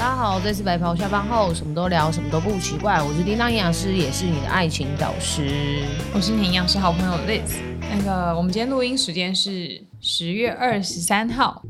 大家好，这次白袍下班后什么都聊，什么都不奇怪。我是叮当营养师，也是你的爱情导师。我是你营养师好朋友 Liz。那个，我们今天录音时间是十月二十三号。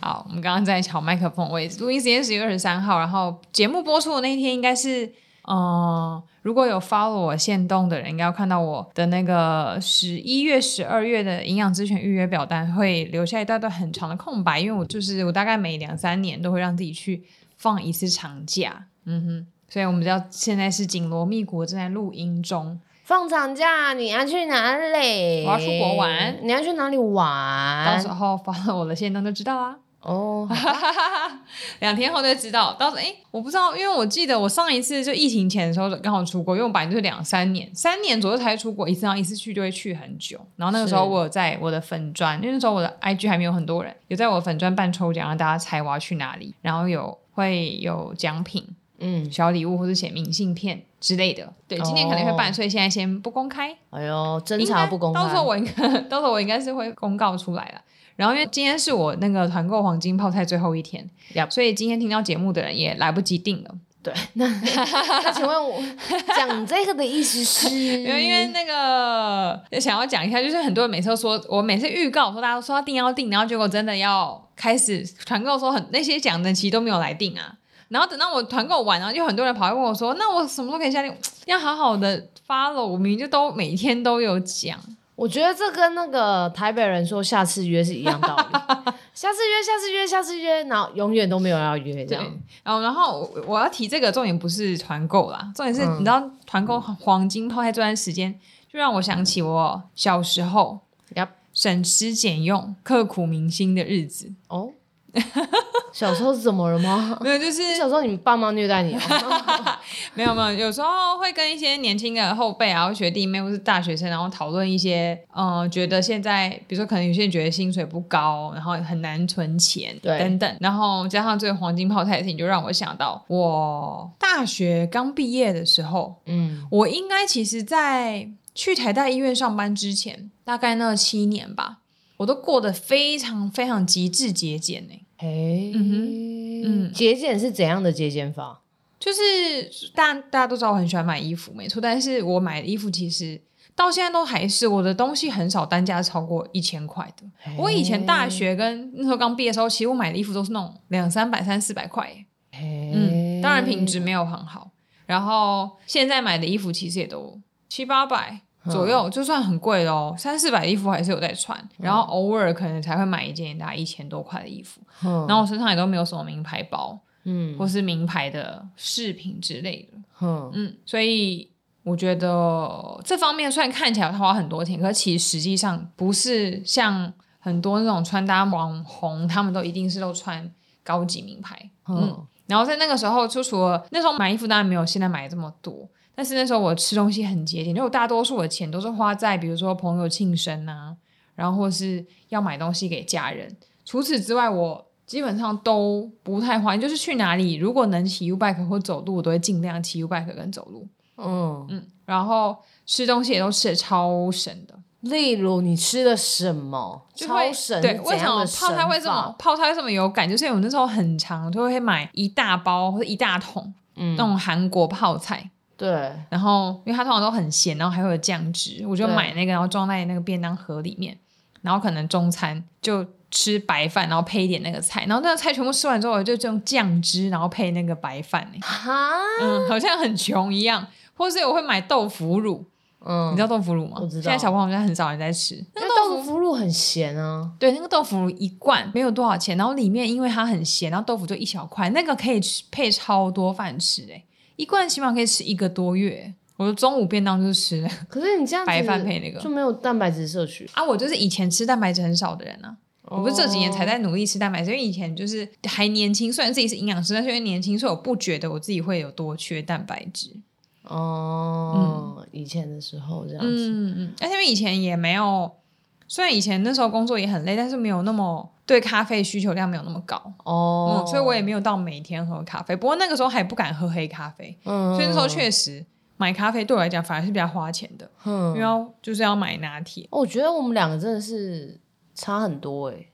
好，我们刚刚在调麦克风位置，录音时间十月二十三号。然后节目播出的那一天应该是，嗯、呃，如果有 follow 我线动的人，应该要看到我的那个十一月、十二月的营养咨询预约表单会留下一段段很长的空白，因为我就是我大概每两三年都会让自己去放一次长假，嗯哼，所以我们知道现在是紧锣密鼓正在录音中。放长假你要去哪里？我要出国玩。你要去哪里玩？到时候 follow 我的线动就知道啦。哦，两天后就知道。到时候，哎，我不知道，因为我记得我上一次就疫情前的时候刚好出国，因为我本来就是两三年、三年左右才出国一次，然后一次去就会去很久。然后那个时候我有在我的粉专，因为那时候我的 IG 还没有很多人，有在我的粉专办抽奖，让大家猜我要去哪里，然后有会有奖品，嗯，小礼物或者写明信片之类的。对，今年可能会办，所以现在先不公开。哎呦，侦查不公开，到时候我应该，到时候我应该是会公告出来了。然后因为今天是我那个团购黄金泡菜最后一天，Yep. 所以今天听到节目的人也来不及订了。对，那 那请问我 讲这个的意思是？因为因为那个想要讲一下，就是很多人每次都说我每次预告说大家都说要订要订，然后结果真的要开始团购说很那些讲的其实都没有来订啊。然后等到我团购完，然后就很多人跑来问我说：“那我什么时候可以下订？要好好的 follow，我明明就都每天都有讲。”我觉得这跟那个台北人说下次约是一样道理，下次约，下次约，下次约，然后永远都没有要约这样。然后，然后我要提这个重点不是团购啦，重点是、嗯、你知道团购黄金泡菜这段时间，就让我想起我小时候要省吃俭用、刻苦铭心的日子。哦。小时候是怎么了吗？没有，就是小时候你爸妈虐待你。没有没有，有时候会跟一些年轻的后辈啊，或学弟妹或是大学生，然后讨论一些，嗯、呃，觉得现在，比如说可能有些人觉得薪水不高，然后很难存钱，对，等等，然后加上这个黄金泡菜的事情，就让我想到我大学刚毕业的时候，嗯，我应该其实在去台大医院上班之前，大概那七年吧，我都过得非常非常极致节俭呢。哎，嗯哼，嗯，节俭是怎样的节俭法？就是大家大家都知道我很喜欢买衣服，没错。但是我买的衣服其实到现在都还是我的东西很少单价超过一千块的。嘿我以前大学跟那时候刚毕业的时候，其实我买的衣服都是那种两三百、三四百块。嘿嗯，当然品质没有很好。然后现在买的衣服其实也都七八百。左右就算很贵咯，三四百的衣服还是有在穿，然后偶尔可能才会买一件大概一千多块的衣服，然后我身上也都没有什么名牌包，嗯，或是名牌的饰品之类的，嗯，所以我觉得这方面虽然看起来花很多钱，可是其实实际上不是像很多那种穿搭网红，他们都一定是都穿高级名牌，嗯，然后在那个时候就除了那时候买衣服当然没有现在买这么多。但是那时候我吃东西很节俭，因为我大多数的钱都是花在比如说朋友庆生啊，然后或是要买东西给家人。除此之外，我基本上都不太花，就是去哪里如果能骑 U-bike 或走路，我都会尽量骑 U-bike 跟走路。嗯嗯，然后吃东西也都吃的超省的。例如你吃的什么？超省？对，为什么泡菜会这么泡菜会这么有感？就是因为我那时候很常就会买一大包或者一大桶，嗯，那种韩国泡菜。对，然后因为它通常都很咸，然后还会有酱汁，我就买那个，然后装在那个便当盒里面，然后可能中餐就吃白饭，然后配一点那个菜，然后那个菜全部吃完之后，我就用酱汁，然后配那个白饭。哈，嗯，好像很穷一样。或是我会买豆腐乳，嗯，你知道豆腐乳吗？我知道。现在小朋友好像很少人在吃。那个豆腐乳很咸啊。对，那个豆腐乳一罐没有多少钱，然后里面因为它很咸，然后豆腐就一小块，那个可以吃配超多饭吃诶。一罐起码可以吃一个多月，我的中午便当就是吃。可是你这样子白饭配那个。就没有蛋白质摄取。啊！我就是以前吃蛋白质很少的人啊，哦、我不是这几年才在努力吃蛋白质，因为以前就是还年轻，虽然自己是营养师，但是因为年轻，所以我不觉得我自己会有多缺蛋白质。哦，嗯、以前的时候这样子，嗯嗯，而且因为以前也没有，虽然以前那时候工作也很累，但是没有那么。对咖啡需求量没有那么高哦，嗯，所以我也没有到每天喝咖啡。不过那个时候还不敢喝黑咖啡，嗯，所以那时候确实买咖啡对我来讲反而是比较花钱的，嗯，因为要就是要买拿铁。我觉得我们两个真的是差很多诶。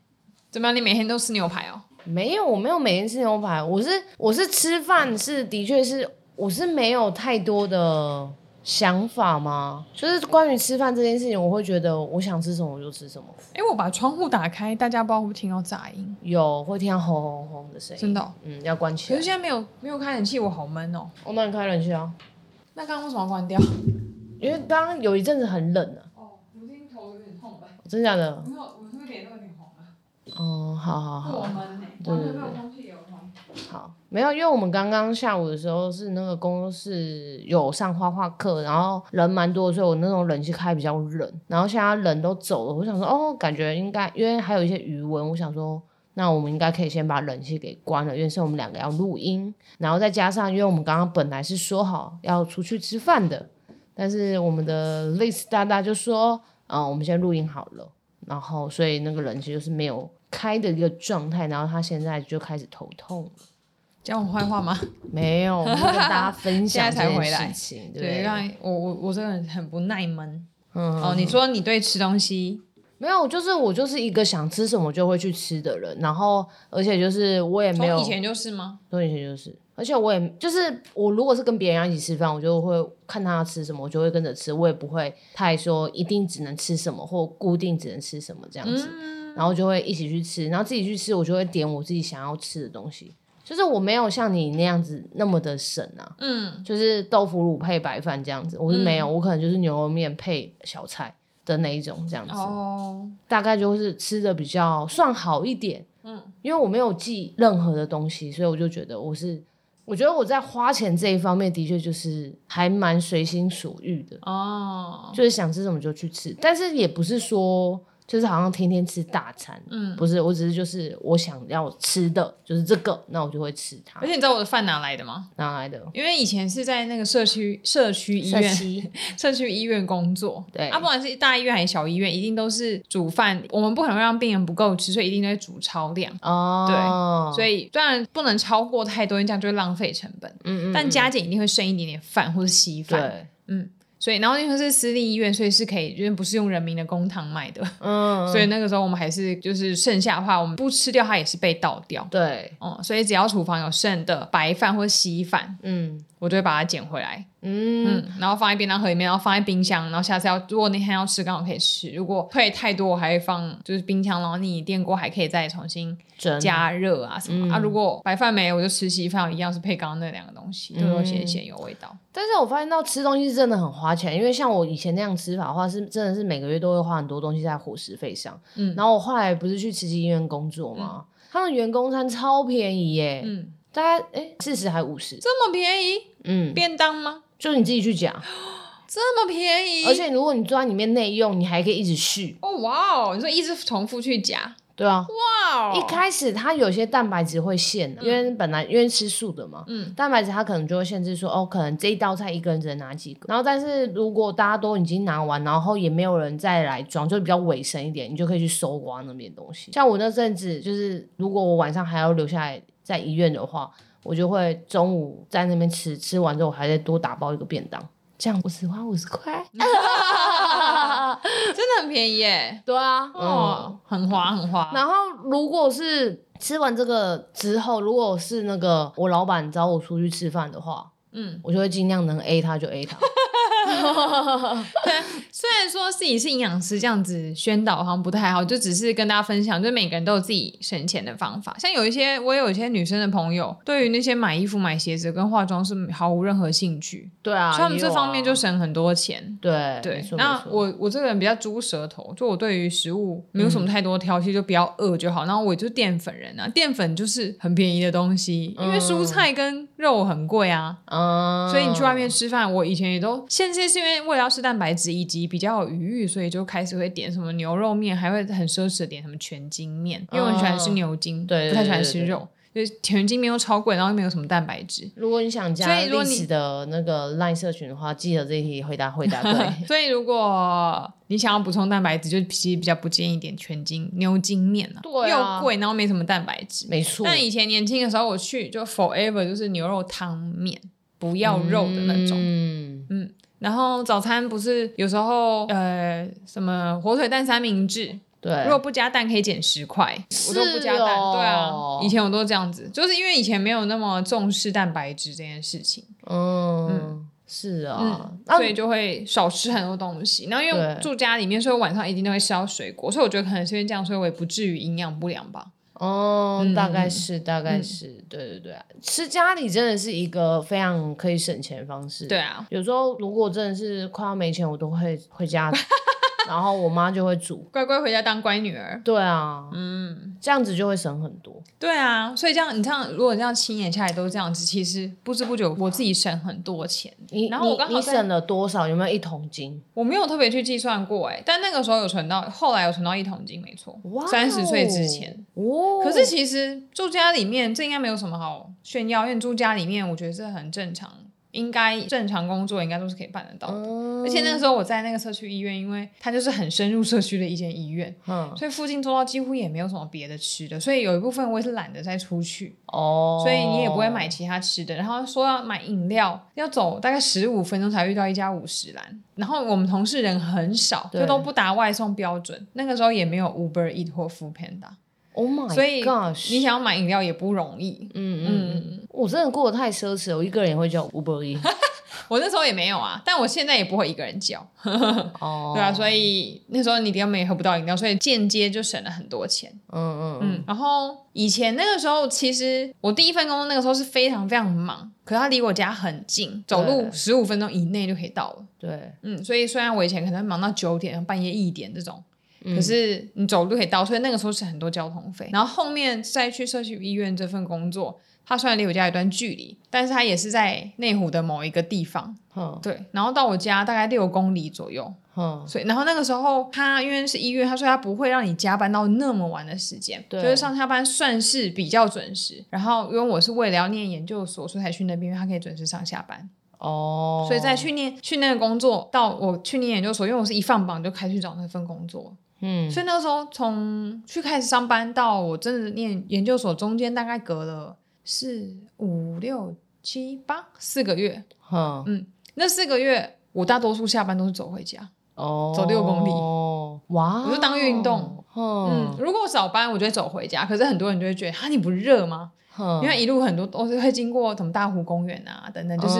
怎么样？你每天都吃牛排哦？没有，我没有每天吃牛排。我是我是吃饭是的确是我是没有太多的想法吗？就是关于吃饭这件事情，我会觉得我想吃什么我就吃什么。哎，我把窗户打开，大家不知道会不会听到杂音？有，会听到轰轰轰的声音。真的、哦？嗯，要关起来。可是现在没有没有开冷气，我好闷哦。我帮你开冷气啊。那刚刚为什么要关掉？因为刚刚有一阵子很冷啊。哦，我今天头有点痛吧？真的假的？没有，我是不是脸都有点红了？哦，好好好。我闷呢，完全没有空气流通。好，没有，因为我们刚刚下午的时候是那个工作室有上画画课，然后人蛮多，所以我那种冷气开比较冷。然后现在人都走了，我想说，哦，感觉应该，因为还有一些余温，我想说，那我们应该可以先把冷气给关了，因为是我们两个要录音，然后再加上，因为我们刚刚本来是说好要出去吃饭的。但是我们的 Liz 大大就说，嗯，我们先录音好了，然后所以那个冷气就是没有开的一个状态，然后他现在就开始头痛了。讲我坏话吗？没有，我们跟大家分享现在才回来事情。对，对，让我我我这个人很不耐闷。嗯，哦，你说你对吃东西没有，就是我就是一个想吃什么就会去吃的人，然后而且就是我也没有以前就是吗？从以前就是。而且我也就是我，如果是跟别人一起吃饭，我就会看他要吃什么，我就会跟着吃，我也不会太说一定只能吃什么或固定只能吃什么这样子，嗯、然后就会一起去吃，然后自己去吃，我就会点我自己想要吃的东西，就是我没有像你那样子那么的省啊，嗯，就是豆腐乳配白饭这样子，我是没有，嗯、我可能就是牛肉面配小菜的那一种这样子，哦，大概就是吃的比较算好一点，嗯，因为我没有记任何的东西，所以我就觉得我是。我觉得我在花钱这一方面的确就是还蛮随心所欲的。哦，就是想吃什么就去吃，但是也不是说。就是好像天天吃大餐，嗯，不是，我只是就是我想要吃的就是这个，那我就会吃它。而且你知道我的饭哪来的吗？哪来的？因为以前是在那个社区社区医院社区医院工作，对啊，不管是大医院还是小医院，一定都是煮饭。我们不可能让病人不够吃，所以一定都会煮超量哦。对，所以虽然不能超过太多，因为这样就会浪费成本。嗯，嗯嗯。但加减一定会剩一点点饭或者稀饭。对，嗯。所以，然后因为是私立医院，所以是可以，因为不是用人民的公帑买的，嗯，所以那个时候我们还是就是剩下的话，我们不吃掉它也是被倒掉，对，嗯，所以只要厨房有剩的白饭或稀饭，嗯，我就会把它捡回来。嗯，嗯，然后放在便当盒里面，然后放在冰箱，然后下次要如果那天要吃，刚好可以吃。如果退太多，我还会放就是冰箱，然后你电锅还可以再重新加热啊什么、嗯、啊。如果白饭没有，我就吃稀饭，一样是配刚刚那两个东西，都有咸咸有味道。但是我发现到吃东西是真的很花钱，因为像我以前那样吃法的话，是真的是每个月都会花很多东西在伙食费上。嗯，然后我后来不是去慈济医院工作吗？嗯、他们员工餐超便宜耶，嗯，大概哎四十还五十，这么便宜？嗯，便当吗？就是你自己去讲，这么便宜，而且如果你坐在里面内用，你还可以一直续。哦哇哦，你说一直重复去夹，对啊，哇哦，一开始它有些蛋白质会限因为本来因为吃素的嘛，嗯，蛋白质它可能就会限制说，哦，可能这一道菜一个人只能拿几个。然后但是如果大家都已经拿完，然后也没有人再来装，就比较卫生一点，你就可以去搜刮那边东西。像我那阵子，就是如果我晚上还要留下来在医院的话。我就会中午在那边吃，吃完之后还得多打包一个便当，这样五十花五十块，真的很便宜耶。对啊，哦，嗯、很划很划。然后如果是吃完这个之后，如果是那个我老板找我出去吃饭的话，嗯，我就会尽量能 A 他就 A 他。对，虽然说自己是营养师这样子宣导好像不太好，就只是跟大家分享，就每个人都有自己省钱的方法。像有一些，我也有一些女生的朋友，对于那些买衣服、买鞋子跟化妆是毫无任何兴趣。对啊，所以他们这方面就省很多钱。对对，那我我这个人比较猪舌头，就我对于食物没有什么太多挑剔，嗯、就比较饿就好。然后我就是淀粉人啊，淀粉就是很便宜的东西，因为蔬菜跟肉很贵啊。嗯，所以你去外面吃饭，我以前也都现在。是因为为了要吃蛋白质以及比较有余裕，所以就开始会点什么牛肉面，还会很奢侈的点什么全筋面，因为我很喜欢吃牛筋，对，不太喜欢吃肉，就是全筋面又超贵，然后又没有什么蛋白质。如果你想加历史的那个 LINE 社群的话，记得这一题回答回答 对。所以如果你想要补充蛋白质，就其实比较不建议点全筋牛筋面了，对啊，又贵，然后没什么蛋白质，没错。但以前年轻的时候，我去就 Forever 就是牛肉汤面，不要肉的那种，嗯嗯。然后早餐不是有时候呃什么火腿蛋三明治，对，如果不加蛋可以减十块，我都不加蛋。哦、对啊，以前我都这样子，就是因为以前没有那么重视蛋白质这件事情。嗯。嗯是啊、嗯，所以就会少吃很多东西。然后因为住家里面，所以我晚上一定都会吃到水果。所以我觉得可能是因为这样，所以我也不至于营养不良吧。哦，嗯、大概是，大概是，嗯、对对对，吃家里真的是一个非常可以省钱的方式。对啊，有时候如果真的是快要没钱，我都会回家。然后我妈就会煮，乖乖回家当乖女儿。对啊，嗯，这样子就会省很多。对啊，所以这样你这样，如果这样七年下来都这样子，其实不知不觉我自己省很多钱。你然后我刚好你省了多少？有没有一桶金？我没有特别去计算过哎，但那个时候有存到，后来有存到一桶金，没错。哇，三十岁之前。哦。可是其实住家里面这应该没有什么好炫耀，因为住家里面我觉得这很正常。应该正常工作应该都是可以办得到的，嗯、而且那个时候我在那个社区医院，因为它就是很深入社区的一间医院，嗯，所以附近周遭几乎也没有什么别的吃的，所以有一部分我也是懒得再出去哦，所以你也不会买其他吃的。然后说要买饮料，要走大概十五分钟才遇到一家五十兰，然后我们同事人很少，就都不达外送标准。那个时候也没有 Uber Eat 或 Foodpanda。Oh my gosh！所以你想要买饮料也不容易。嗯嗯嗯，我真的过得太奢侈了，我一个人也会叫 Uber。我那时候也没有啊，但我现在也不会一个人叫。哦，对啊，所以那时候你根本也喝不到饮料，所以间接就省了很多钱。嗯嗯嗯。然后以前那个时候，其实我第一份工作那个时候是非常非常忙，可是它离我家很近，走路十五分钟以内就可以到了。对，嗯，所以虽然我以前可能忙到九点、半夜一点这种。可是你走路可以到，所以那个时候是很多交通费。然后后面再去社区医院这份工作，它虽然离我家有一段距离，但是它也是在内湖的某一个地方。嗯，对。然后到我家大概六公里左右。嗯，所以然后那个时候他因为是医院，他说他不会让你加班到那么晚的时间，对，就是上下班算是比较准时。然后因为我是为了要念研究所，所以才去那边，因为他可以准时上下班。哦，所以在去念去那个工作到我去念研究所，因为我是一放榜就开始找那份工作。嗯，所以那个时候从去开始上班到我真的念研究所，中间大概隔了四五六七八四个月。嗯嗯，那四个月我大多数下班都是走回家，哦，走六公里。哇，我就当运动。嗯，如果我早班，我就会走回家。可是很多人就会觉得，哈，你不热吗？因为一路很多都是会经过什么大湖公园啊等等，就是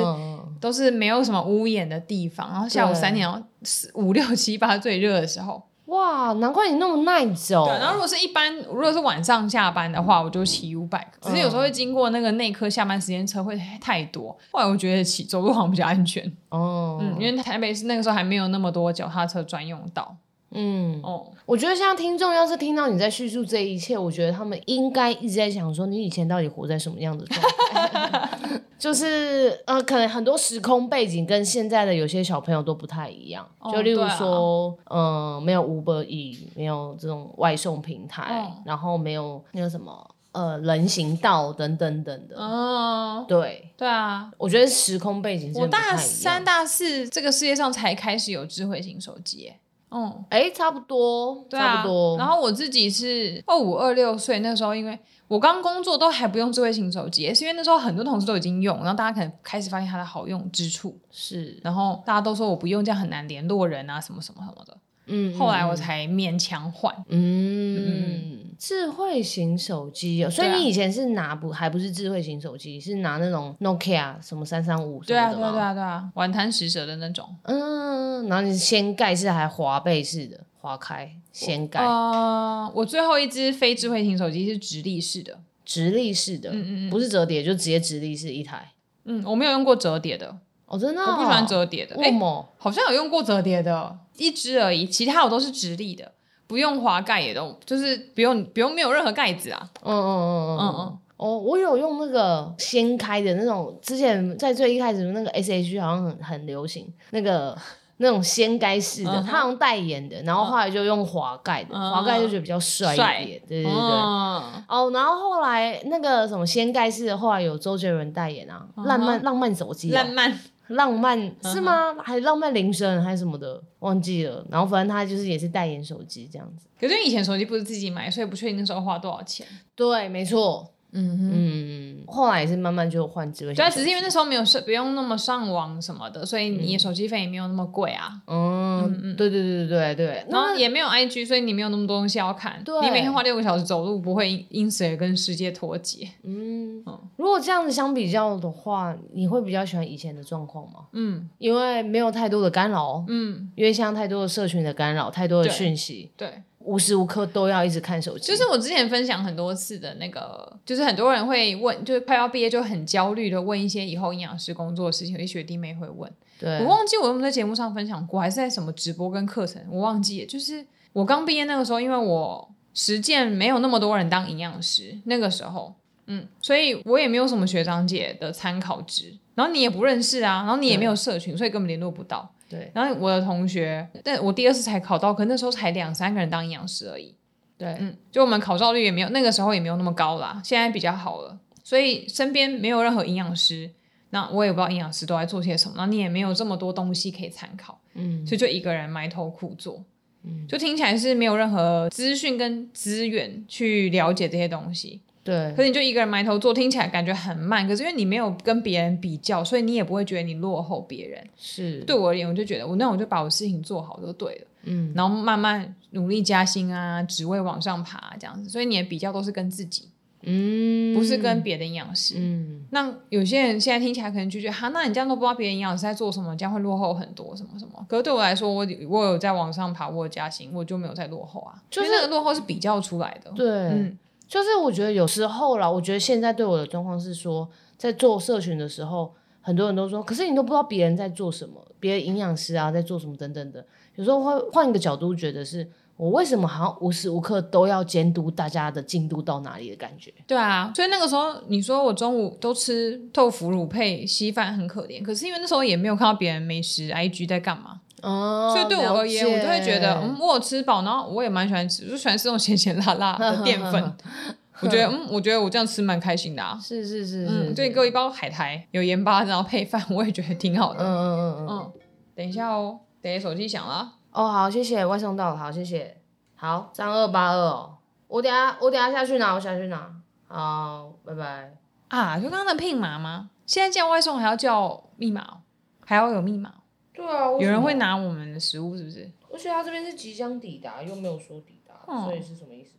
都是没有什么屋檐的地方。然后下午三点，哦四五六七八最热的时候。哇，难怪你那么耐走。对，然后如果是一般，如果是晚上下班的话，我就骑 U-bike。只是有时候会经过那个内科下班时间车会太多，后来我觉得骑走路好像比较安全。哦，嗯，因为台北是那个时候还没有那么多脚踏车专用道。嗯哦，我觉得像听众要是听到你在叙述这一切，我觉得他们应该一直在想说，你以前到底活在什么样的状态？就是呃，可能很多时空背景跟现在的有些小朋友都不太一样。哦、就例如说，嗯、啊呃，没有 Uber E，没有这种外送平台，哦、然后没有那个什么呃人行道等等等的。哦，对对啊，我觉得时空背景是我大三大四这个世界上才开始有智慧型手机。嗯，哎，差不多，对啊，差不多。然后我自己是二五二六岁那时候，因为我刚工作都还不用智慧型手机，是因为那时候很多同事都已经用，然后大家可能开始发现它的好用之处。是，然后大家都说我不用这样很难联络人啊，什么什么什么的。嗯，后来我才勉强换。嗯，智慧型手机哦，所以你以前是拿不还不是智慧型手机，是拿那种 Nokia 什么三三五什么的吗？对啊，对啊，对啊，玩贪食蛇的那种。嗯，然后你掀盖是还滑背式的，滑开掀盖。呃，我最后一只非智慧型手机是直立式的，直立式的，嗯嗯，不是折叠，就直接直立式一台。嗯，我没有用过折叠的。哦，真的，我不喜欢折叠的。哎，好像有用过折叠的。一只而已，其他我都是直立的，不用滑盖也都，就是不用不用没有任何盖子啊。嗯嗯嗯嗯嗯嗯。哦，我有用那个掀开的那种，之前在最一开始的那个 S H 好像很很流行那个 那种掀盖式的，他、uh 像代言的，然后后来就用滑盖的，uh. 滑盖就觉得比较帅一点。帅对对对。Uh huh. 哦，然后后来那个什么掀盖式的，后来有周杰伦代言啊，uh. 浪漫浪漫手机、啊。浪漫。浪漫是吗？还浪漫铃声还是什么的，忘记了。然后反正他就是也是代言手机这样子。可是以前手机不是自己买，所以不确定那时候花多少钱。对，没错。嗯嗯，后来也是慢慢就换智慧型手机。对，只是因为那时候没有上，不用那么上网什么的，所以你手机费也没有那么贵啊。嗯嗯，对对对对对对。然后也没有 IG，所以你没有那么多东西要看。对，你每天花六个小时走路，不会因此而跟世界脱节。嗯，如果这样子相比较的话，你会比较喜欢以前的状况吗？嗯，因为没有太多的干扰。嗯，因为像太多的社群的干扰，太多的讯息。对。无时无刻都要一直看手机，就是我之前分享很多次的那个，就是很多人会问，就是快要毕业就很焦虑的问一些以后营养师工作的事情，有些学弟妹会问。对，我忘记我有没有在节目上分享过，还是在什么直播跟课程，我忘记了。就是我刚毕业那个时候，因为我实践没有那么多人当营养师，那个时候，嗯，所以我也没有什么学长姐的参考值，然后你也不认识啊，然后你也没有社群，所以根本联络不到。对，然后我的同学，但我第二次才考到，可那时候才两三个人当营养师而已。对，嗯，就我们考照率也没有，那个时候也没有那么高啦，现在比较好了。所以身边没有任何营养师，那我也不知道营养师都在做些什么，那你也没有这么多东西可以参考，嗯，所以就一个人埋头苦做，嗯，就听起来是没有任何资讯跟资源去了解这些东西。对，可是你就一个人埋头做，听起来感觉很慢。可是因为你没有跟别人比较，所以你也不会觉得你落后别人。是，对我而言，我就觉得我那我就把我事情做好就对了。嗯，然后慢慢努力加薪啊，职位往上爬这样子。所以你的比较都是跟自己，嗯，不是跟别的营养师。嗯，那有些人现在听起来可能就觉得哈，那你这样都不知道别人营养师在做什么，这样会落后很多什么什么。可是对我来说，我我有在往上爬，我有加薪，我就没有在落后啊。就是那个落后是比较出来的。对，嗯。就是我觉得有时候啦，我觉得现在对我的状况是说，在做社群的时候，很多人都说，可是你都不知道别人在做什么，别的营养师啊在做什么等等的。有时候会换一个角度，觉得是我为什么好像无时无刻都要监督大家的进度到哪里的感觉。对啊，所以那个时候你说我中午都吃豆腐乳配稀饭很可怜，可是因为那时候也没有看到别人美食 IG 在干嘛。哦，所以对我而言，我就会觉得，嗯，我有吃饱，然后我也蛮喜欢吃，就喜欢吃那种咸咸辣辣的 淀粉。我觉得，嗯，我觉得我这样吃蛮开心的啊。是是是，嗯，就给我一包海苔，有盐巴，然后配饭，我也觉得挺好的。嗯嗯嗯嗯。等一下哦，等下手机响了。哦，好，谢谢，外送到了，好，谢谢。好，三二八二哦，我等下我等下下去拿，我下去拿。好，拜拜。啊，就刚刚的 PIN 码吗？现在叫外送还要叫密码，还要有密码。对啊，有人会拿我们的食物是不是？而且他这边是即将抵达，又没有说抵达，哦、所以是什么意思？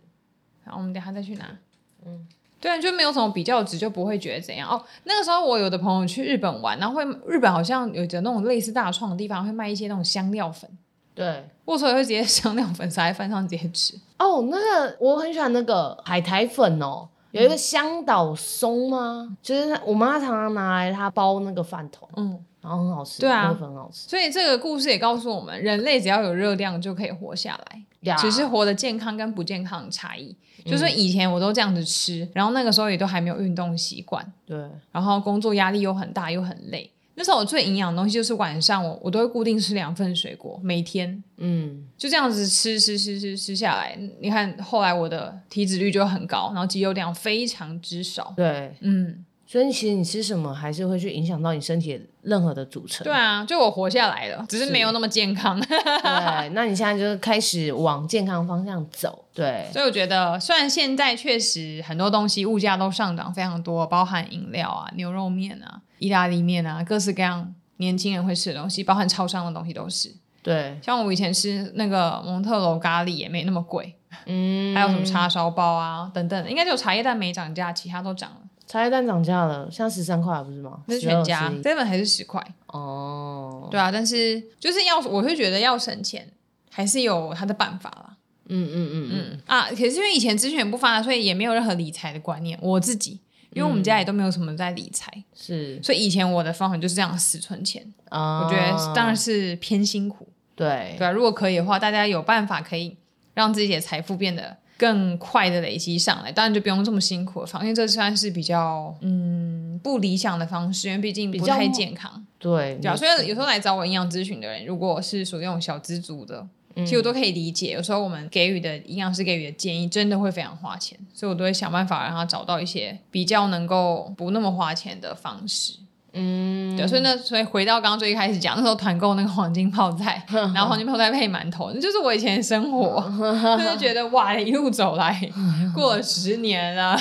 好，我们等下再去拿。嗯，对啊，就没有什么比较值，就不会觉得怎样哦。那个时候我有的朋友去日本玩，然后会日本好像有着那种类似大创的地方，会卖一些那种香料粉。对，我所以会直接 香料粉撒在饭上直接吃。哦，那个我很喜欢那个海苔粉哦，有一个香岛松吗？嗯、就是我妈常常拿来她包那个饭团。嗯。然后很好吃，对啊，很好吃。所以这个故事也告诉我们，人类只要有热量就可以活下来只是活得健康跟不健康的差异。嗯、就是以前我都这样子吃，然后那个时候也都还没有运动习惯，对。然后工作压力又很大，又很累。那时候我最营养的东西就是晚上我我都会固定吃两份水果，每天，嗯，就这样子吃吃吃吃吃下来。你看后来我的体脂率就很高，然后肌肉量非常之少，对，嗯。所以其实你吃什么还是会去影响到你身体任何的组成。对啊，就我活下来了，只是没有那么健康。对，那你现在就是开始往健康方向走。对，所以我觉得，虽然现在确实很多东西物价都上涨非常多，包含饮料啊、牛肉面啊、意大利面啊，各式各样年轻人会吃的东西，包含超商的东西都是。对，像我以前吃那个蒙特娄咖喱也没那么贵。嗯，还有什么叉烧包啊等等，应该就有茶叶蛋没涨价，其他都涨了。茶叶蛋涨价了，像十三块不是吗？那是全家，seven 还是十块？哦，对啊，但是就是要，我会觉得要省钱，还是有他的办法啦。嗯嗯嗯嗯啊，可是因为以前资讯也不发达，所以也没有任何理财的观念。我自己，因为我们家也都没有什么在理财，是，所以以前我的方法就是这样死存钱啊。我觉得当然是偏辛苦。对对啊，如果可以的话，大家有办法可以让自己的财富变得。更快的累积上来，当然就不用这么辛苦了，因为这算是比较嗯不理想的方式，因为毕竟不太健康。对，对啊，所以有时候来找我营养咨询的人，如果是属于那种小资族的，嗯、其实我都可以理解。有时候我们给予的营养师给予的建议，真的会非常花钱，所以我都会想办法让他找到一些比较能够不那么花钱的方式。嗯，对，所以那所以回到刚刚最一开始讲，那时候团购那个黄金泡菜，然后黄金泡菜配馒头，那就是我以前的生活，就是觉得哇，一路走来过了十年了，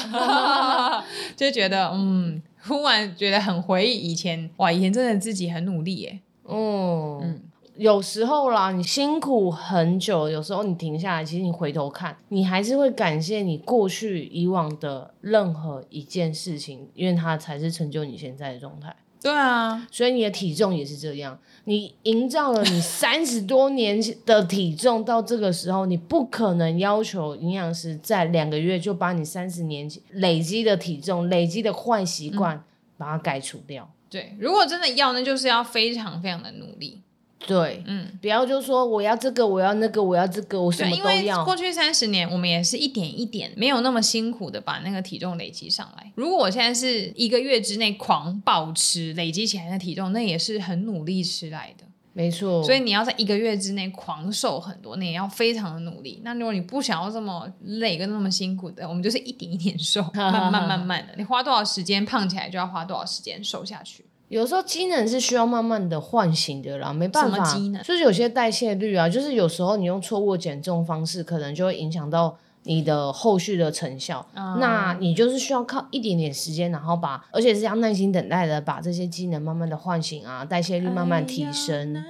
就觉得嗯，忽然觉得很回忆以前，哇，以前真的自己很努力耶。哦。嗯，有时候啦，你辛苦很久，有时候你停下来，其实你回头看，你还是会感谢你过去以往的任何一件事情，因为它才是成就你现在的状态。对啊，所以你的体重也是这样。你营造了你三十多年的体重，到这个时候，你不可能要求营养师在两个月就把你三十年累积的体重、累积的坏习惯把它改除掉。对，如果真的要，那就是要非常非常的努力。对，嗯，不要就说我要这个，我要那个，我要这个，我什么都要。因为过去三十年，我们也是一点一点，没有那么辛苦的把那个体重累积上来。如果我现在是一个月之内狂暴吃，累积起来的体重，那也是很努力吃来的。没错。所以你要在一个月之内狂瘦很多，你也要非常的努力。那如果你不想要这么累跟那么辛苦的，我们就是一点一点瘦，慢慢慢慢的，你花多少时间胖起来，就要花多少时间瘦下去。有时候机能是需要慢慢的唤醒的啦，没办法。就是有些代谢率啊，就是有时候你用错误减重方式，可能就会影响到你的后续的成效。嗯。那你就是需要靠一点点时间，然后把，而且是要耐心等待的，把这些机能慢慢的唤醒啊，代谢率慢慢提升。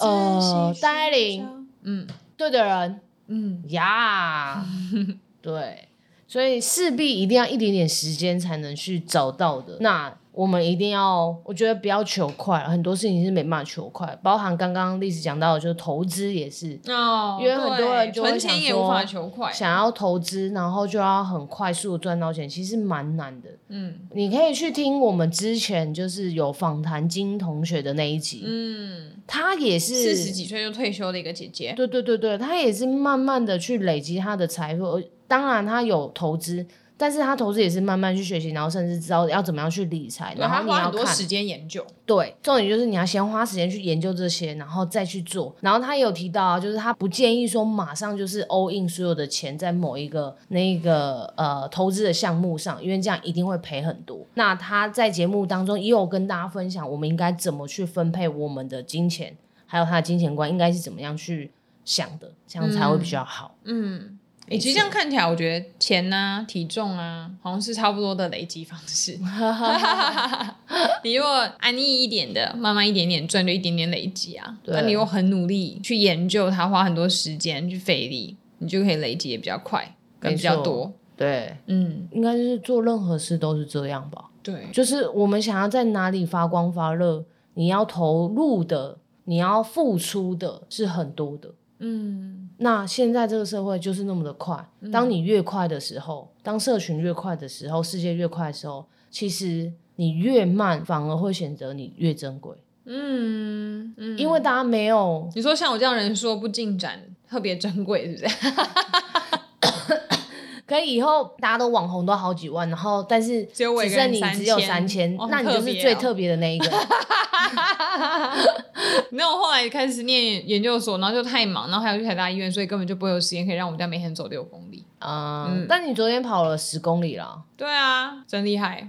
呃，戴爱玲，嗯，对的人，嗯呀，yeah, 对，所以势必一定要一点点时间才能去找到的。那。我们一定要，我觉得不要求快，很多事情是没办法求快，包含刚刚历史讲到的，就是投资也是，哦，因为很多人就会想说，也无法求快，想要投资，然后就要很快速赚到钱，其实蛮难的。嗯，你可以去听我们之前就是有访谈金同学的那一集，嗯，她也是四十几岁就退休的一个姐姐，对对对对，她也是慢慢的去累积她的财富，而当然她有投资。但是他投资也是慢慢去学习，然后甚至知道要怎么样去理财，然后你要，花很多时间研究。对，重点就是你要先花时间去研究这些，然后再去做。然后他也有提到啊，就是他不建议说马上就是 all in 所有的钱在某一个那个呃投资的项目上，因为这样一定会赔很多。那他在节目当中也有跟大家分享，我们应该怎么去分配我们的金钱，还有他的金钱观应该是怎么样去想的，这样才会比较好。嗯。嗯你、欸、其实这样看起来，我觉得钱呐、啊、体重啊，好像是差不多的累积方式。你如果安逸一点的，慢慢一点点赚，就一点点累积啊。那你又很努力去研究它，花很多时间去费力，你就可以累积也比较快，跟比较多。对，嗯，应该就是做任何事都是这样吧。对，就是我们想要在哪里发光发热，你要投入的，你要付出的是很多的。嗯，那现在这个社会就是那么的快，当你越快的时候，当社群越快的时候，世界越快的时候，其实你越慢，反而会显得你越珍贵。嗯嗯，因为大家没有，你说像我这样人说不进展特别珍贵，是不是？可以以后大家都网红都好几万，然后但是只剩你只有三千，那你就是最特别的那一个。没有，后来开始念研究所，然后就太忙，然后还要去台大医院，所以根本就不会有时间可以让我们家每天走六公里。嗯，嗯，但你昨天跑了十公里了。对啊，真厉害。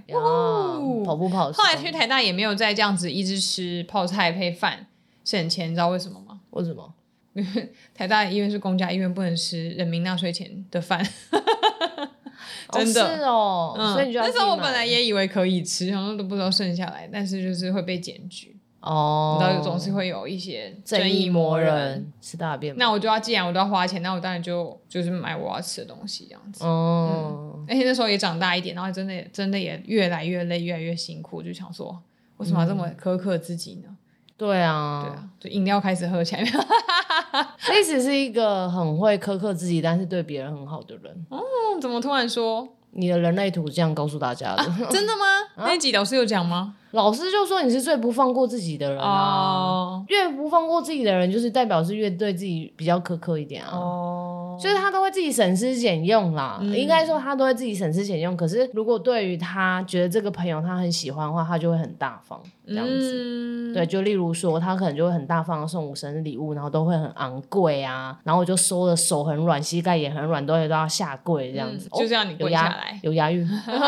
跑步跑。后来去台大也没有再这样子一直吃泡菜配饭省钱，你知道为什么吗？为什么？因为台大医院是公家医院，不能吃人民纳税钱的饭。真的哦，是哦，嗯，所以你就要。但是我本来也以为可以吃，然后都不知道剩下来，但是就是会被检举。哦，然后总是会有一些正义魔人吃大便。那我就要，既然我都要花钱，那我当然就就是买我要吃的东西这样子。哦、嗯，而且那时候也长大一点，然后真的真的也越来越累，越来越辛苦，就想说，为什么要这么苛刻自己呢？对啊，对啊，就饮料开始喝起来。一直是一个很会苛刻自己，但是对别人很好的人。哦，怎么突然说？你的人类图这样告诉大家的？啊、真的吗？啊、那集老师有讲吗？老师就说你是最不放过自己的人啊，oh. 越不放过自己的人，就是代表是越对自己比较苛刻一点啊。哦，oh. 就是他都会自己省吃俭用啦，嗯、应该说他都会自己省吃俭用。可是如果对于他觉得这个朋友他很喜欢的话，他就会很大方这样子。嗯、对，就例如说他可能就会很大方的送我生日礼物，然后都会很昂贵啊，然后我就收的手很软，膝盖也很软，都会都要下跪这样子。嗯、就这样你跪下来，有押韵，就是要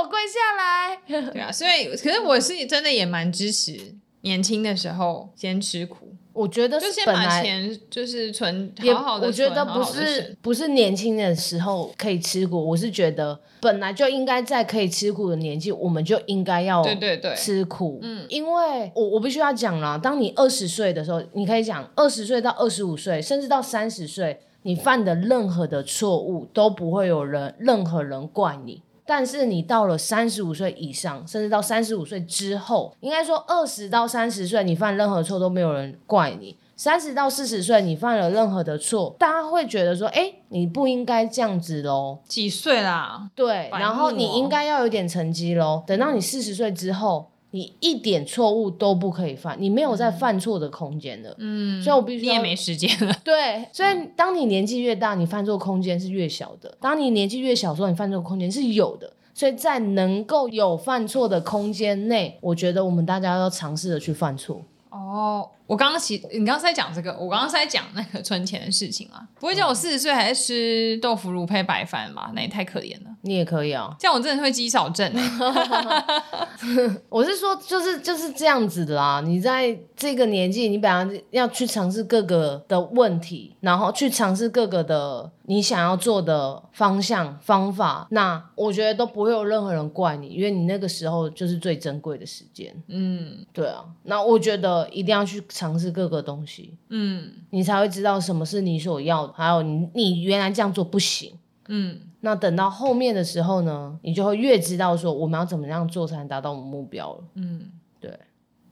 我跪下来。对啊，所以可是我是真的也蛮支持年轻的时候先吃苦，我觉得就先本来把钱就是存也好好的，我觉得不是不是年轻的时候可以吃苦，我是觉得本来就应该在可以吃苦的年纪，我们就应该要对对对吃苦。嗯，因为我我必须要讲啦，当你二十岁的时候，你可以讲二十岁到二十五岁，甚至到三十岁，你犯的任何的错误都不会有人任何人怪你。但是你到了三十五岁以上，甚至到三十五岁之后，应该说二十到三十岁，你犯任何错都没有人怪你；三十到四十岁，你犯了任何的错，大家会觉得说，哎，你不应该这样子喽。几岁啦？对，然后你应该要有点成绩喽。等到你四十岁之后。你一点错误都不可以犯，你没有在犯错的空间了。嗯，所以我必须。你也没时间了。对，所以当你年纪越大，你犯错空间是越小的；当你年纪越小的时候，你犯错空间是有的。所以在能够有犯错的空间内，我觉得我们大家要尝试着去犯错。哦。我刚刚其你刚刚在讲这个，我刚刚在讲那个存钱的事情啊，不会叫我四十岁还在吃豆腐乳配白饭吧？那也太可怜了。你也可以啊，这样我真的会肌少症 我是说，就是就是这样子的啦。你在这个年纪，你本来要去尝试各个的问题，然后去尝试各个的你想要做的方向方法，那我觉得都不会有任何人怪你，因为你那个时候就是最珍贵的时间。嗯，对啊。那我觉得一定要去。尝试各个东西，嗯，你才会知道什么是你所要的，还有你你原来这样做不行，嗯，那等到后面的时候呢，你就会越知道说我们要怎么样做才能达到我们目标了，嗯，对，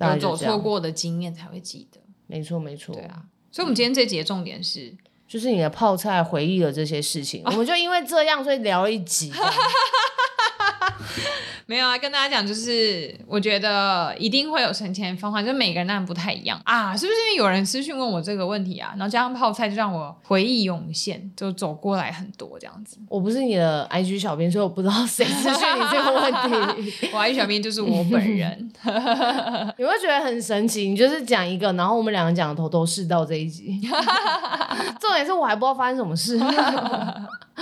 有走错过的经验才会记得，没错没错，对啊，所以我们今天这集的重点是，嗯，就是你的泡菜回忆了这些事情，啊，我们就因为这样所以聊了一集。没有啊，跟大家讲，就是我觉得一定会有存钱的方法，就每个人当然不太一样啊，是不是？因为有人私讯问我这个问题啊，然后加上泡菜，就让我回忆涌现，就走过来很多这样子。我不是你的 IG 小编，所以我不知道谁私讯你这个问题。我 IG 小编就是我本人，你会觉得很神奇。你就是讲一个，然后我们两个讲的头头是道这一集，重点是我还不知道发生什么事。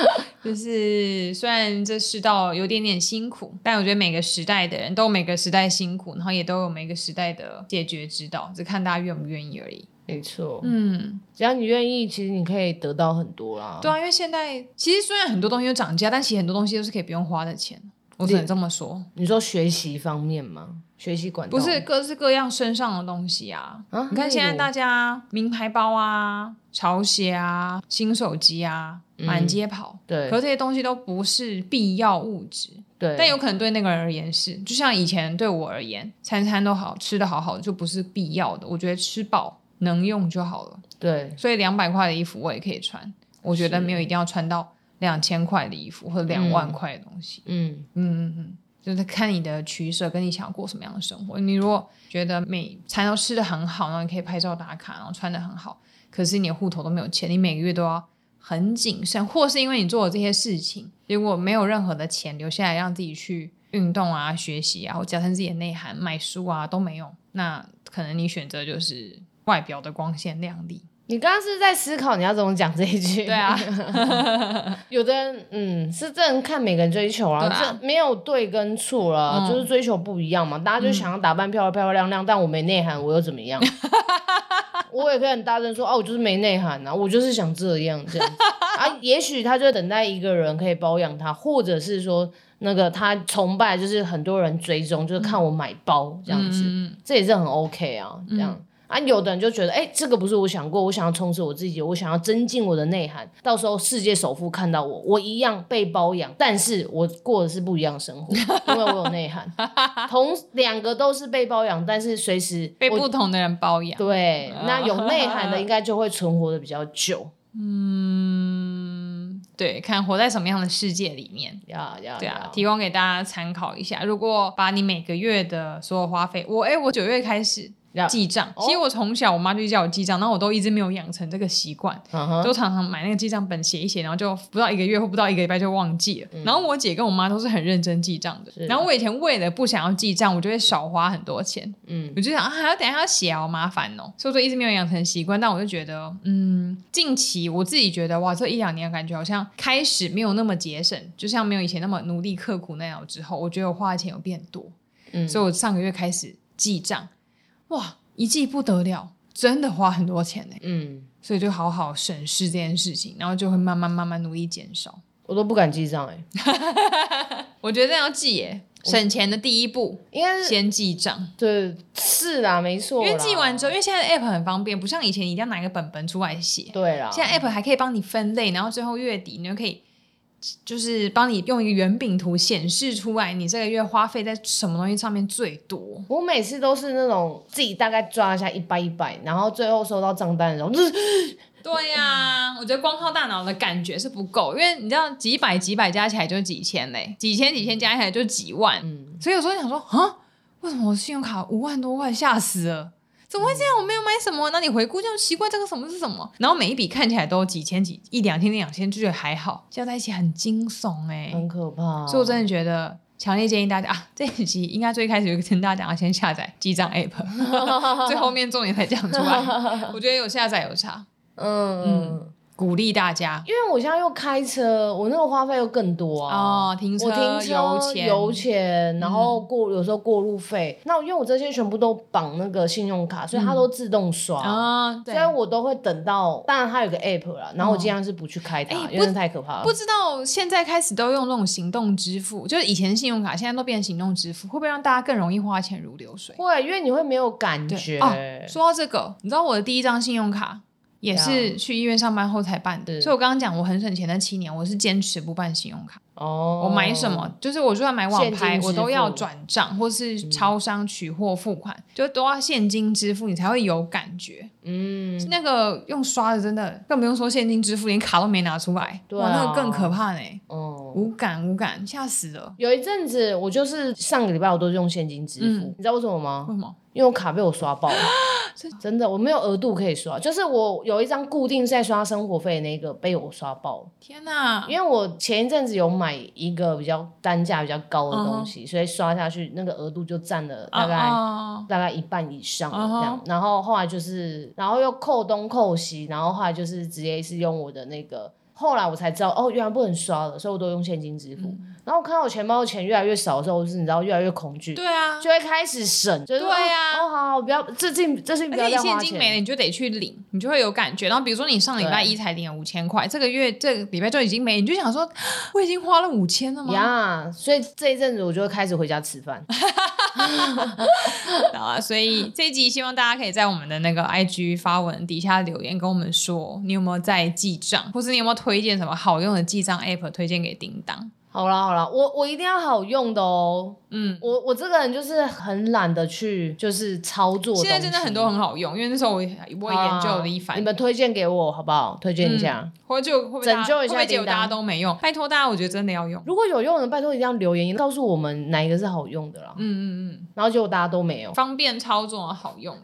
就是虽然这世道有点点辛苦，但我觉得每个时代的人都有每个时代辛苦，然后也都有每个时代的解决之道，只看大家愿不愿意而已。没错，嗯，只要你愿意，其实你可以得到很多啦。对啊，因为现在其实虽然很多东西都涨价，但其实很多东西都是可以不用花的钱。我只能这么说。你说学习方面吗？学习管道不是各式各样身上的东西啊。啊，你看现在大家名牌包啊、潮鞋啊、新手机啊。满街跑，嗯，对，可是这些东西都不是必要物质，对，但有可能对那个人而言是，就像以前对我而言，餐餐都好吃的好好的，就不是必要的。我觉得吃饱能用就好了，对，所以两百块的衣服我也可以穿，我觉得没有一定要穿到两千块的衣服或者两万块的东西，嗯嗯嗯嗯，就是看你的取舍，跟你想要过什么样的生活。你如果觉得每餐都吃的很好，然后你可以拍照打卡，然后穿的很好，可是你的户头都没有钱，你每个月都要。很谨慎，或是因为你做了这些事情，结果没有任何的钱留下来让自己去运动啊、学习啊，或加深自己的内涵、买书啊都没有，那可能你选择就是外表的光鲜亮丽。你刚刚是在思考你要怎么讲这一句？对啊，有的人嗯是这样看每个人追求啊，这、啊、没有对跟错了、嗯，就是追求不一样嘛。大家就想要打扮漂漂漂亮亮，嗯、但我没内涵，我又怎么样？我也可以很大声说，哦、啊，我就是没内涵啊，我就是想这样这样子啊。也许他就等待一个人可以包养他，或者是说那个他崇拜，就是很多人追踪，就是看我买包这样子，嗯、这也是很 OK 啊，这样。嗯啊，有的人就觉得，哎、欸，这个不是我想过，我想要充实我自己，我想要增进我的内涵，到时候世界首富看到我，我一样被包养，但是我过的是不一样的生活，因为我有内涵。同两个都是被包养，但是随时被不同的人包养。对，那有内涵的应该就会存活的比较久。嗯，对，看活在什么样的世界里面，要要对啊，提供给大家参考一下。如果把你每个月的所有花费，我哎，我九月开始。记账，其实我从小我妈就叫我记账，然后我都一直没有养成这个习惯，嗯，都常常买那个记账本写一写，然后就不到一个月或不到一个礼拜就忘记了。嗯、然后我姐跟我妈都是很认真记账的，然后我以前为了不想要记账，我就会少花很多钱。嗯，我就想啊，还要等一下要写好麻烦哦，所以说一直没有养成习惯。但我就觉得，嗯，近期我自己觉得哇，这一两年感觉好像开始没有那么节省，就像没有以前那么努力刻苦那样之后，我觉得我花的钱有变多。嗯，所以我上个月开始记账，哇。一记不得了，真的花很多钱呢。嗯，所以就好好审视这件事情，然后就会慢慢慢慢努力减少。我都不敢记账哎，我觉得这样要记耶。省钱的第一步应该是先记账，对，是啦，没错。因为记完之后，因为现在的 app 很方便，不像以前一定要拿一个本本出来写。对啦，现在 app 还可以帮你分类，然后最后月底你就可以，就是帮你用一个圆饼图显示出来，你这个月花费在什么东西上面最多。我每次都是那种自己大概抓一下一百一百，然后最后收到账单的时候就是。对呀、啊，我觉得光靠大脑的感觉是不够，因为你知道几百几百加起来就几千嘞，几千几千加起来就几万，嗯，所以有时候想说啊，为什么我信用卡五万多块，吓死了，怎么会这样？我没有买什么，那你回顾就奇怪，这个什么是什么？然后每一笔看起来都几千几一两千两千，就觉得还好，加在一起很惊悚哎，很可怕。所以我真的觉得强烈建议大家啊，这一集应该最开始就跟大家讲要先下载记账 app，最后面重点才讲出来，我觉得有下载有差。嗯嗯，鼓励大家，因为我现在又开车，我那个花费又更多啊。哦，停车、我停车油钱、油钱，然后过、嗯、有时候过路费。那因为我这些全部都绑那个信用卡，所以它都自动刷啊。嗯、所以我都会等到，当然它有个 app 啦，然后我尽量是不去开它，哦、因为太可怕了。不知道现在开始都用那种行动支付，就是以前信用卡，现在都变成行动支付，会不会让大家更容易花钱如流水？会，因为你会没有感觉。哦、说到这个，你知道我的第一张信用卡。也是去医院上班后才办的，所以我刚刚讲我很省钱的七年，我是坚持不办信用卡。哦，我买什么就是我就算买网拍，我都要转账或是超商取货付款，嗯、就都要现金支付，你才会有感觉。嗯，那个用刷的真的更不用说现金支付，连卡都没拿出来，哇，那个更可怕呢。哦，无感无感，吓死了。有一阵子我就是上个礼拜我都是用现金支付，嗯、你知道为什么吗？为什么？因为我卡被我刷爆了。真的，我没有额度可以刷，就是我有一张固定在刷生活费的那个被我刷爆了。天哪！因为我前一阵子有买一个比较单价比较高的东西，uh huh. 所以刷下去那个额度就占了大概、uh huh. 大概一半以上这样。Uh huh. 然后后来就是，然后又扣东扣西，然后后来就是直接是用我的那个。后来我才知道，哦，原来不能刷了，所以我都用现金支付。嗯、然后我看到我钱包的钱越来越少的时候，就是你知道越来越恐惧，对啊，就会开始省，就是对啊，哦，好好，不要，这近这是不要再花钱。现金没了，你就得去领，你就会有感觉。然后比如说你上礼拜一才领了五千块，这个月这个礼拜就已经没，你就想说，我已经花了五千了吗？呀，yeah, 所以这一阵子我就会开始回家吃饭。啊，所以这一集希望大家可以在我们的那个 IG 发文底下留言，跟我们说你有没有在记账，或是你有没有推荐什么好用的记账 App 推荐给叮当。好啦好啦，我我一定要好用的哦。嗯，我我这个人就是很懒得去就是操作。现在真的很多很好用，因为那时候我我研究了一番。你们推荐给我好不好？推荐一下，或者就拯救一下结果大家都没用，拜托大家，我觉得真的要用。如果有用的，拜托一定要留言告诉我们哪一个是好用的啦。嗯嗯嗯。然后结果大家都没有，方便操作好用的。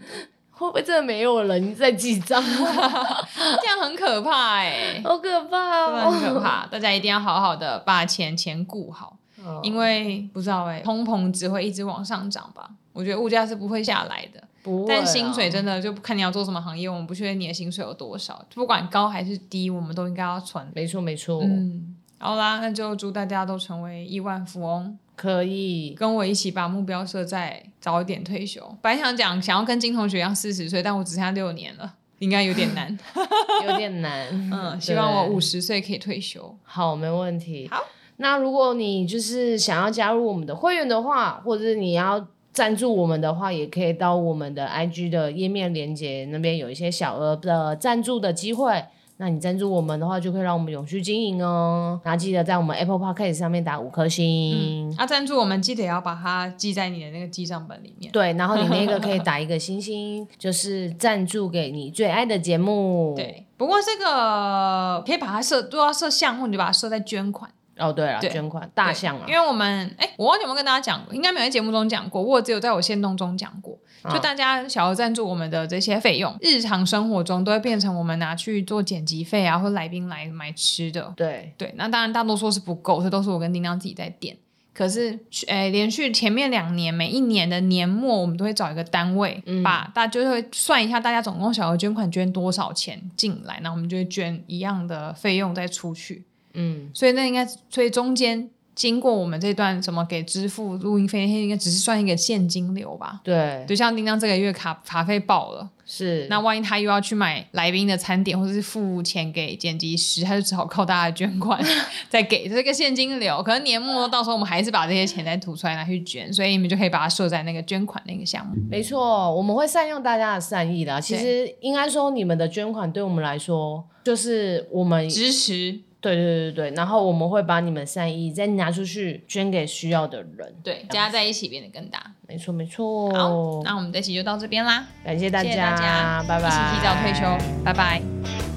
会不会真的没有人在记账？这样很可怕哎、欸，好可怕哦，很可怕。大家一定要好好的把钱钱顾好，哦、因为不知道哎、欸，通膨只会一直往上涨吧？我觉得物价是不会下来的，不会。但薪水真的就看你要做什么行业，我们不确定你的薪水有多少，不管高还是低，我们都应该要存。没错，没错。嗯，好啦，那就祝大家都成为亿万富翁。可以跟我一起把目标设在早一点退休。本来想讲想要跟金同学一样四十岁，但我只剩下六年了，应该有点难，有点难。嗯，希望我五十岁可以退休。好，没问题。好，那如果你就是想要加入我们的会员的话，或者是你要赞助我们的话，也可以到我们的 IG 的页面连接那边有一些小额的赞助的机会。那你赞助我们的话，就可以让我们永续经营哦。然后记得在我们 Apple Podcast 上面打五颗星。嗯，啊，赞助我们记得也要把它记在你的那个记账本里面。对，然后你那个可以 打一个星星，就是赞助给你最爱的节目。对，不过这个可以把它设，都要设项目，你就把它设在捐款。哦，对了，对捐款大象啊，因为我们哎，我忘记有没有跟大家讲过，应该没有在节目中讲过，我只有在我限动中讲过。就大家小额赞助我们的这些费用，哦、日常生活中都会变成我们拿去做剪辑费啊，或来宾来买吃的。对对，那当然大多数是不够，这都是我跟叮当自己在垫。可是，诶，连续前面两年，每一年的年末，我们都会找一个单位，嗯、把大家就会算一下，大家总共小额捐款捐多少钱进来，那我们就会捐一样的费用再出去。嗯，所以那应该，所以中间。经过我们这段什么给支付录音费，应该只是算一个现金流吧？对，就像叮当这个月卡卡费爆了，是。那万一他又要去买来宾的餐点，或者是付钱给剪辑师，他就只好靠大家的捐款 再给这个现金流。可能年末到时候我们还是把这些钱再吐出来拿去捐，所以你们就可以把它设在那个捐款那个项目。没错，我们会善用大家的善意的。其实应该说，你们的捐款对我们来说，就是我们支持。对对对对，然后我们会把你们善意再拿出去捐给需要的人，对，加在一起变得更大。没错没错。好，那我们这期就到这边啦，感谢大家，谢谢大家，拜拜。一起提早退休，拜拜。